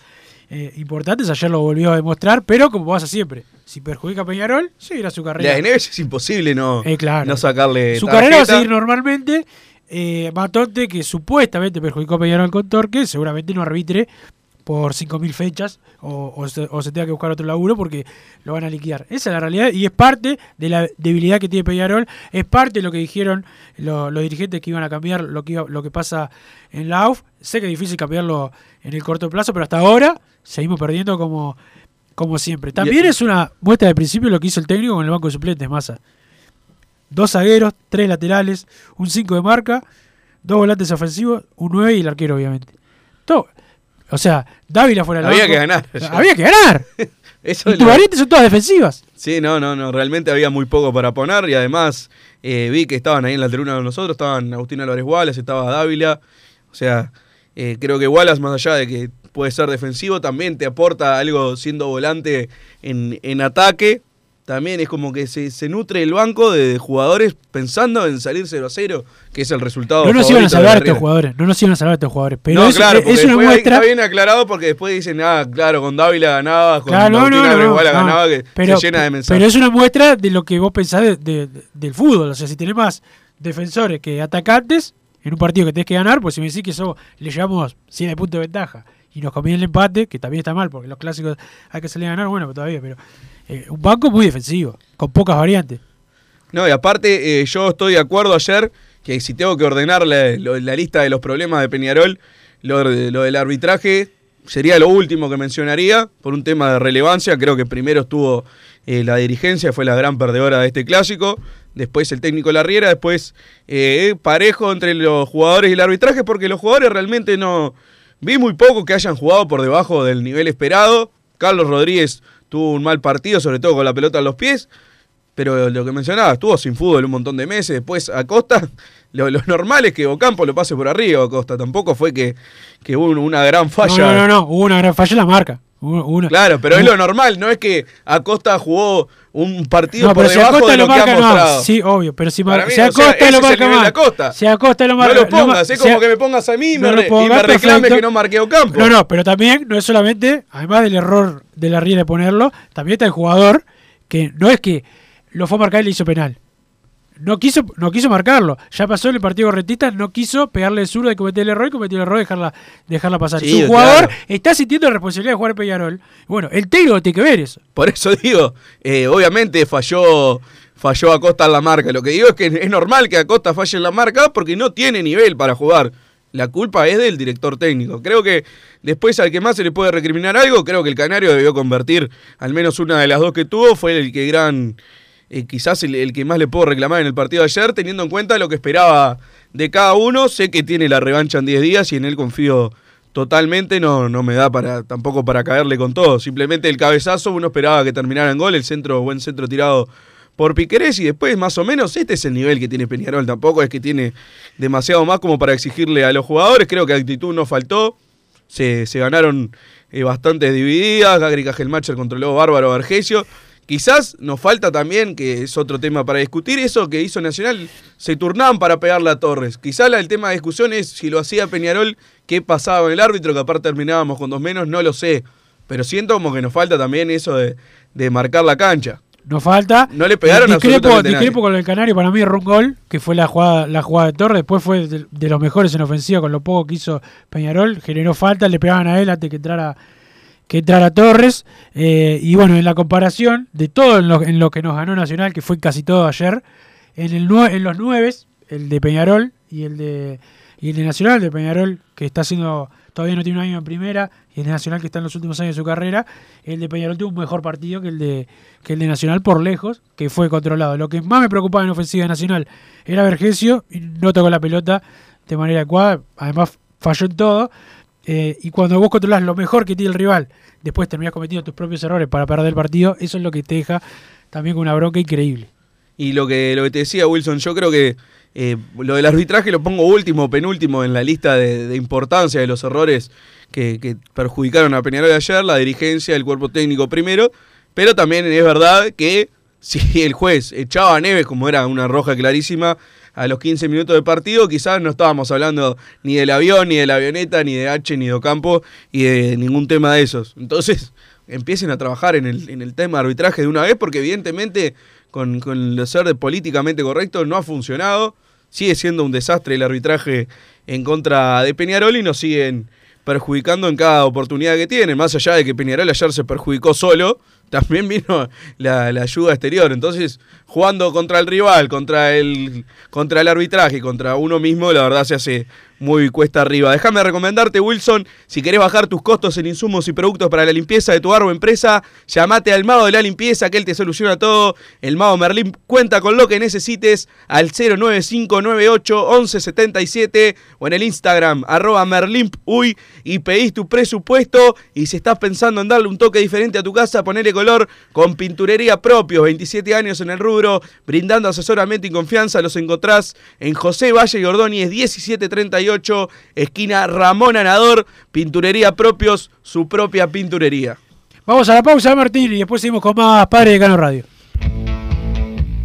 eh, importantes. Ayer lo volvió a demostrar, pero como pasa siempre, si perjudica a Peñarol, seguirá su carrera. La de Neves es imposible no, Eh, claro. no sacarle Su tarjeta. carrera va a seguir normalmente. Eh, Matonte, que supuestamente perjudicó a Peñarol con Torque, seguramente no arbitre por 5.000 fechas o, o se, o se tenga que buscar otro laburo porque lo van a liquidar. Esa es la realidad y es parte de la debilidad que tiene Peñarol, es parte de lo que dijeron lo- los dirigentes que iban a cambiar lo que, iba- lo que pasa en la AUF. Sé que es difícil cambiarlo en el corto plazo, pero hasta ahora seguimos perdiendo como, como siempre. También Y- es una muestra de principio lo que hizo el técnico con el banco de suplentes, Massa. Dos zagueros, tres laterales, un 5 de marca, dos volantes ofensivos, un 9 y el arquero, obviamente. Todo. O sea, Dávila fuera del Había banco. que ganar. <laughs> Había que ganar. <laughs> Eso y tus variantes son todas defensivas. Sí, no, no, no, realmente había muy poco para poner y además eh, vi que estaban ahí en la tribuna con nosotros, estaban Agustín Álvarez Wallace, estaba Dávila, o sea, eh, creo que Wallace más allá de que puede ser defensivo, también te aporta algo siendo volante en, en ataque, también es como que se, se nutre el banco de, de jugadores pensando en salir 0 a 0, que es el resultado. No nos iban a salvar estos jugadores. No nos iban a salvar estos jugadores. Pero no, eso claro, es, una muestra. está bien aclarado porque después dicen, ah, claro, con Dávila ganaba, con Claro, no, no, ganaba, que pero, se llena de mensajes. Pero es una muestra de lo que vos pensás de- de- de- del fútbol. O sea, si tenés más defensores que atacantes en un partido que tenés que ganar, pues si me decís que eso le llevamos 100 puntos de ventaja y nos conviene el empate, que también está mal porque los clásicos hay que salir a ganar, bueno, pero todavía, pero eh, un banco muy defensivo, con pocas variantes. No, y aparte, eh, yo estoy de acuerdo ayer que si tengo que ordenar la, lista de los problemas de Peñarol, lo, lo del arbitraje sería lo último que mencionaría por un tema de relevancia. Creo que primero estuvo eh, la dirigencia, fue la gran perdedora de este clásico. Después el técnico Larriera, después eh, parejo entre los jugadores y el arbitraje, porque los jugadores realmente no. Vi muy poco que hayan jugado por debajo del nivel esperado. Carlos Rodríguez tuvo un mal partido, sobre todo con la pelota en los pies. Pero lo que mencionaba, estuvo sin fútbol un montón de meses. Después Acosta, <laughs> lo, lo normal es que Ocampo lo pase por arriba Acosta. Tampoco fue que, que hubo una gran falla. No, no, no, no, hubo una gran falla en la marca. Una- Claro, pero es lo normal, no es que Acosta jugó un partido No, por pero si debajo Acosta de lo, lo que ha marca, no. mostrado. Sí, obvio, pero si, mar- mí, si o sea, Acosta lo marca mal. Acosta. Si Acosta lo No marca lo ma- pongas, es como que me pongas a mí y me, no lo re- y me reclame perfecto. que no marqué Ocampo. No, no, pero también no es solamente, además del error de la Riera de ponerlo, también está el jugador que no es que lo fue a marcar y le hizo penal. No quiso, no quiso marcarlo. Ya pasó en el partido con Rentistas, no quiso pegarle el zurdo de cometer el error y cometió el error de dejarla, dejarla pasar. Sí, Su jugador claro. está sintiendo la responsabilidad de jugar Peñarol. Bueno, el técnico tiene que ver eso. Por eso digo, eh, obviamente falló, falló Acosta en la marca. Lo que digo es que es normal que Acosta falle en la marca porque no tiene nivel para jugar. La culpa es del director técnico. Creo que después al que más se le puede recriminar algo, creo que el Canario debió convertir al menos una de las dos que tuvo. Fue el que gran eh, quizás el, que más le puedo reclamar en el partido de ayer, teniendo en cuenta lo que esperaba de cada uno. Sé que tiene la revancha en 10 días y en él confío totalmente. No, no me da para tampoco para caerle con todo. Simplemente el cabezazo, uno esperaba que terminara en gol, el centro, buen centro tirado por Piquerés y después más o menos este es el nivel que tiene Peñarol. Tampoco es que tiene demasiado más como para exigirle a los jugadores. Creo que actitud no faltó. Se, se ganaron eh, bastante divididas. Gagri Cajelmacher controló bárbaro a. Quizás nos falta también, que es otro tema para discutir, eso que hizo Nacional, se turnaban para pegarle a Torres. Quizás el tema de discusión es si lo hacía Peñarol, qué pasaba con el árbitro, que aparte terminábamos con dos menos, no lo sé. Pero siento como que nos falta también eso de, de marcar la cancha. Nos falta. No le pegaron discrepo, discrepo con el Canario, para mí erró un gol, que fue la jugada, la jugada de Torres, después fue de, de los mejores en ofensiva con lo poco que hizo Peñarol, generó falta, le pegaban a él antes que entrara que entrara Torres, eh, y bueno, en la comparación de todo en lo, en lo que nos ganó Nacional, que fue casi todo ayer, en, el en los nueve, el de Peñarol y el de, y el de Nacional, de Peñarol, que está haciendo, todavía no tiene un año en primera, y el de Nacional que está en los últimos años de su carrera, el de Peñarol tuvo un mejor partido que el de, que el de Nacional por lejos, que fue controlado. Lo que más me preocupaba en ofensiva de Nacional era Vergesio, y no tocó la pelota de manera adecuada, además falló en todo. Eh, y cuando vos controlás lo mejor que tiene el rival, después terminás cometiendo tus propios errores para perder el partido, eso es lo que te deja también con una bronca increíble. Y lo que, lo que te decía Wilson, yo creo que eh, lo del arbitraje lo pongo último, penúltimo en la lista de, de importancia de los errores que, perjudicaron a Peñarol ayer, la dirigencia, el cuerpo técnico primero, pero también es verdad que <laughs> si el juez echaba a Neves, como era una roja clarísima, a los 15 minutos de partido, quizás no estábamos hablando ni del avión, ni de la avioneta, ni de H, ni de Ocampo, y de ningún tema de esos. Entonces, <laughs> empiecen a trabajar en el, en el tema de arbitraje de una vez, porque evidentemente con, con el ser de políticamente correcto no ha funcionado. Sigue siendo un desastre el arbitraje en contra de Peñarol y nos siguen perjudicando en cada oportunidad que tienen. Más allá de que Peñarol ayer se perjudicó solo, también vino la, la ayuda exterior. Entonces, jugando contra el rival, contra el, contra el arbitraje, contra uno mismo, la verdad se hace muy cuesta arriba. Déjame recomendarte, Wilson, si querés bajar tus costos en insumos y productos para la limpieza de tu hogar o empresa, llamate al mago de la limpieza, que él te soluciona todo. El mago Merlín cuenta con lo que necesites al 09598 1177 o en el Instagram, arroba merlimpuy, y pedís tu presupuesto. Y si estás pensando en darle un toque diferente a tu casa, ponele color con pinturería propios, 27 años en el rubro, brindando asesoramiento y confianza. Los encontrás en José Valle Gordoni, es 1731 esquina Ramón Anador, pinturería propios, su propia pinturería. Vamos a la pausa, Martín, y después seguimos con más Padre de Cano Radio.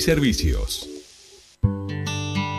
servicios.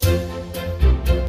Thank you.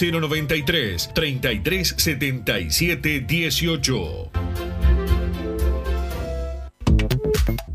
093 33 77 18.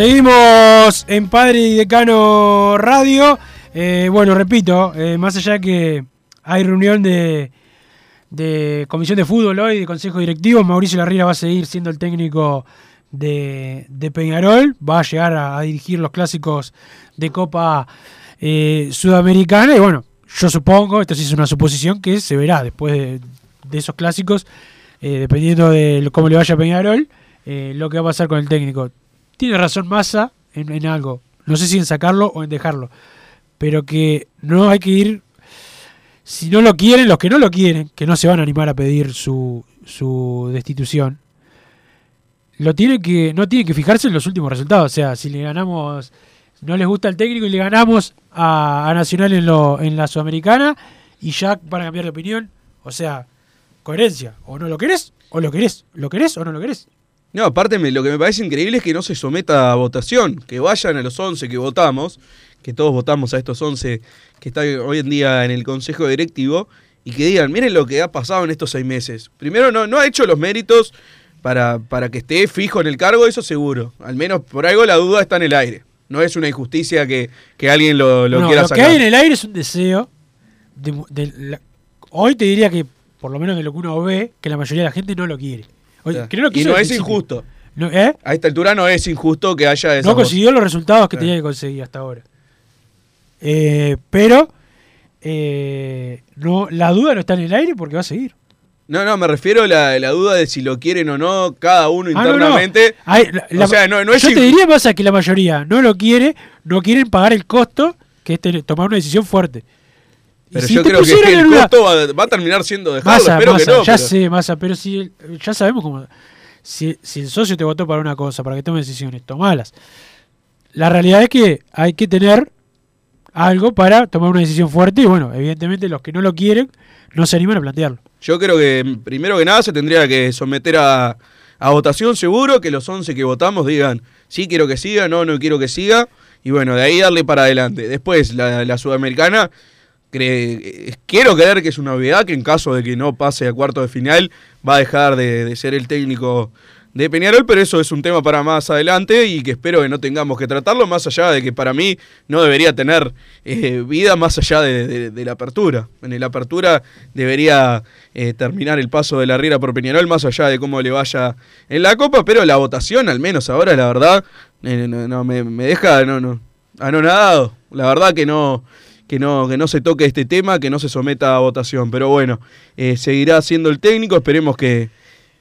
Seguimos en Padre y Decano Radio. Eh, bueno, repito, eh, más allá que hay reunión de, de Comisión de Fútbol hoy, de Consejo Directivo, Mauricio Larriera va a seguir siendo el técnico de, Peñarol, va a llegar a, dirigir los clásicos de Copa eh, Sudamericana y bueno, yo supongo, esto sí es una suposición, que se verá después de, de esos clásicos, eh, dependiendo de cómo le vaya a Peñarol, lo que va a pasar con el técnico. Tiene razón Massa en, en algo, no sé si en sacarlo o en dejarlo, pero que no hay que ir, si no lo quieren, los que no lo quieren, que no se van a animar a pedir su, su destitución, lo tiene que, no tiene que fijarse en los últimos resultados. O sea, si le ganamos, no les gusta el técnico y le ganamos a, a Nacional en, lo, en la Sudamericana y ya van a cambiar de opinión. O sea, coherencia. O no lo querés, o lo querés. ¿Lo querés o no lo querés? No, aparte me- lo que me parece increíble es que no se someta a votación, que vayan a los 11 que votamos, que todos votamos a estos 11 que están hoy en día en el Consejo Directivo, y que digan, miren lo que ha pasado en estos seis meses. Primero, no, no ha hecho los méritos para, para que esté fijo en el cargo, eso seguro. Al menos por algo la duda está en el aire. No es una injusticia que, que alguien lo, lo No, quiera lo sacar. que hay en el aire es un deseo. de de la- hoy te diría que, por lo menos de lo que uno ve, que la mayoría de la gente no lo quiere. Oye, que y no es injusto. No, ¿eh? A esta altura no es injusto que haya esa No consiguió los resultados que tenía que conseguir hasta ahora. Eh, pero eh, no, la duda no está en el aire porque va a seguir. No, no, me refiero a la, la duda de si lo quieren o no cada uno Ah, no, no. internamente. Hay- la- la- o sea, no, no es yo te diría más a que la mayoría no lo quiere, no quieren pagar el costo que es tomar una decisión fuerte. Pero si yo creo que, el una- costo va, va a terminar siendo dejarlo. Massa, Espero que no. ya pero- sé, Massa, pero si ya sabemos cómo. Si, si el socio te votó para una cosa, para que tome decisiones, tomalas. La realidad es que hay que tener algo para tomar una decisión fuerte y bueno, evidentemente los que no lo quieren no se animan a plantearlo. Yo creo que primero que nada se tendría que someter a, a votación seguro, que los 11 que votamos digan sí quiero que siga, no, no quiero que siga. Y bueno, de ahí darle para adelante. Después, la, la sudamericana, eh, quiero creer que es una obviedad que en caso de que no pase a cuarto de final va a dejar de, ser el técnico de Peñarol, pero eso es un tema para más adelante y que espero que no tengamos que tratarlo, más allá de que para mí no debería tener eh, vida más allá de, la apertura. En la apertura debería eh, terminar el paso de la Riera por Peñarol, más allá de cómo le vaya en la Copa, pero la votación, al menos ahora, la verdad, eh, no, no, me, me deja no, no, anonadado. La verdad que no, que no, que no se toque este tema, que no se someta a votación. Pero bueno, eh, seguirá siendo el técnico, esperemos que,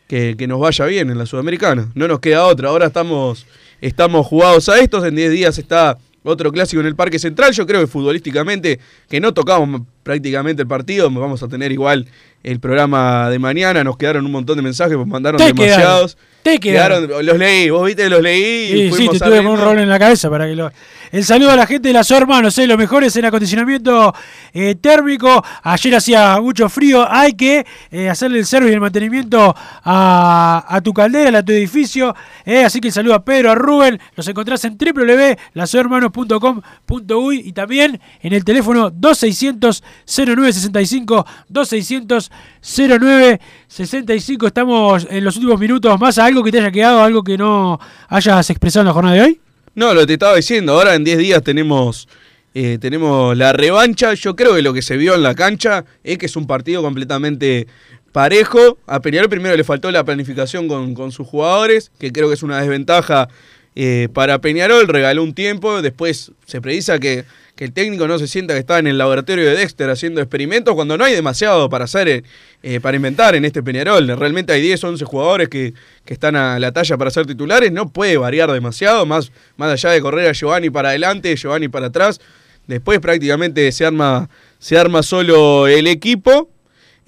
que, que nos vaya bien en la Sudamericana. No nos queda otra, ahora estamos, estamos jugados a estos, en 10 días está otro clásico en el Parque Central. Yo creo que futbolísticamente, que no tocamos prácticamente el partido, vamos a tener igual el programa de mañana, nos quedaron un montón de mensajes, nos mandaron Te demasiados. quedaron, te quedaron. los leí, vos viste, los leí y Sí, te tuve un rol en la cabeza para que lo. El saludo a la gente de las hermanos, eh, los mejores en acondicionamiento eh, térmico. Ayer hacía mucho frío, hay que eh, hacerle el servicio y el mantenimiento a, tu caldera, a tu edificio. eh, así que el saludo a Pedro, a Rubén. Los encontrás en www.lasohermanos.com.uy y también en el teléfono 2600 0965 2600 0965. Estamos en los últimos minutos. ¿Más algo que te haya quedado, algo que no hayas expresado en la jornada de hoy? No, lo te estaba diciendo, ahora en 10 días tenemos, eh, tenemos la revancha. Yo creo que lo que se vio en la cancha es que es un partido completamente parejo. A Peñarol primero le faltó la planificación con, con sus jugadores, que creo que es una desventaja eh, para Peñarol. Regaló un tiempo, después se precisa que, que el técnico no se sienta que está en el laboratorio de Dexter haciendo experimentos cuando no hay demasiado para hacer, eh, eh, para inventar en este Peñarol. Realmente hay 10, 11 jugadores que, que están a la talla para ser titulares. No puede variar demasiado, más, más allá de correr a Giovanni para adelante, Giovanni para atrás. Después prácticamente se arma, se arma solo el equipo.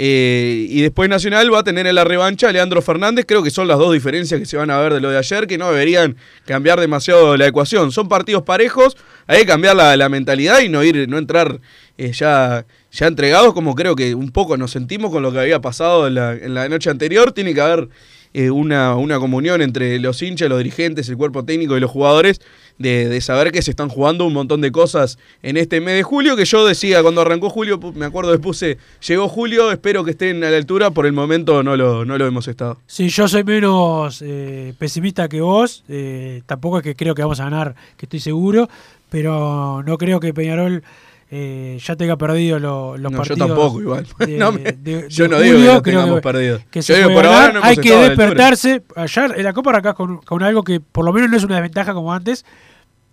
Eh, y después Nacional va a tener en la revancha a Leandro Fernández. Creo que son las dos diferencias que se van a ver de lo de ayer, que no deberían cambiar demasiado la ecuación. Son partidos parejos, hay que cambiar la, la mentalidad y no ir, no entrar eh, ya, ya entregados, como creo que un poco nos sentimos con lo que había pasado en la, en la noche anterior. Tiene que haber eh, una, una comunión entre los hinchas, los dirigentes, el cuerpo técnico y los jugadores, de, de saber que se están jugando un montón de cosas en este mes de julio, que yo decía cuando arrancó julio, me acuerdo que puse, llegó julio, espero que estén a la altura, por el momento no lo, no lo hemos estado. Sí, yo soy menos eh, pesimista que vos. eh, tampoco es que creo que vamos a ganar, que estoy seguro. Pero no creo que Peñarol eh, ya tenga perdido lo- los No, yo partidos. tampoco igual. de- <laughs> No me- de- yo no digo que tengamos perdido. que Yo digo, ahora no hemos Hay que despertarse. Ayer en la Copa arrancás con, con algo que por lo menos no es una desventaja como antes,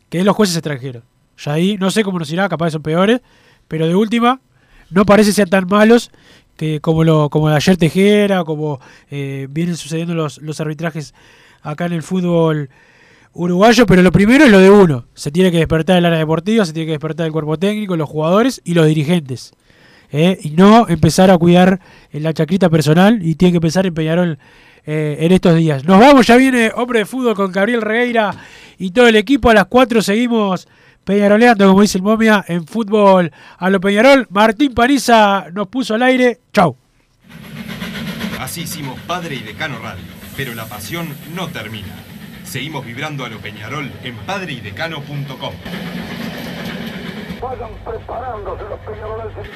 que es los jueces extranjeros. Ya ahí no sé cómo nos irá, capaz son peores, pero de última no parece ser tan malos que como lo como de ayer Tejera, como eh, vienen sucediendo los, los arbitrajes acá en el fútbol uruguayo, pero lo primero es lo de uno. Se tiene que despertar el área deportiva, se tiene que despertar el cuerpo técnico, los jugadores y los dirigentes. ¿eh? Y no empezar a cuidar la chacrita personal y tiene que empezar en Peñarol eh, en estos días. Nos vamos, ya viene Hombre de Fútbol con Gabriel Regueira y todo el equipo. A las 4 seguimos peñaroleando, como dice el momia, en fútbol a lo Peñarol. Martín Paniza nos puso al aire. Chau. Así hicimos Padre y Decano Radio, pero la pasión no termina. Seguimos vibrando a lo Peñarol en padreidecano.com. Vayan preparándose los peñarolenses.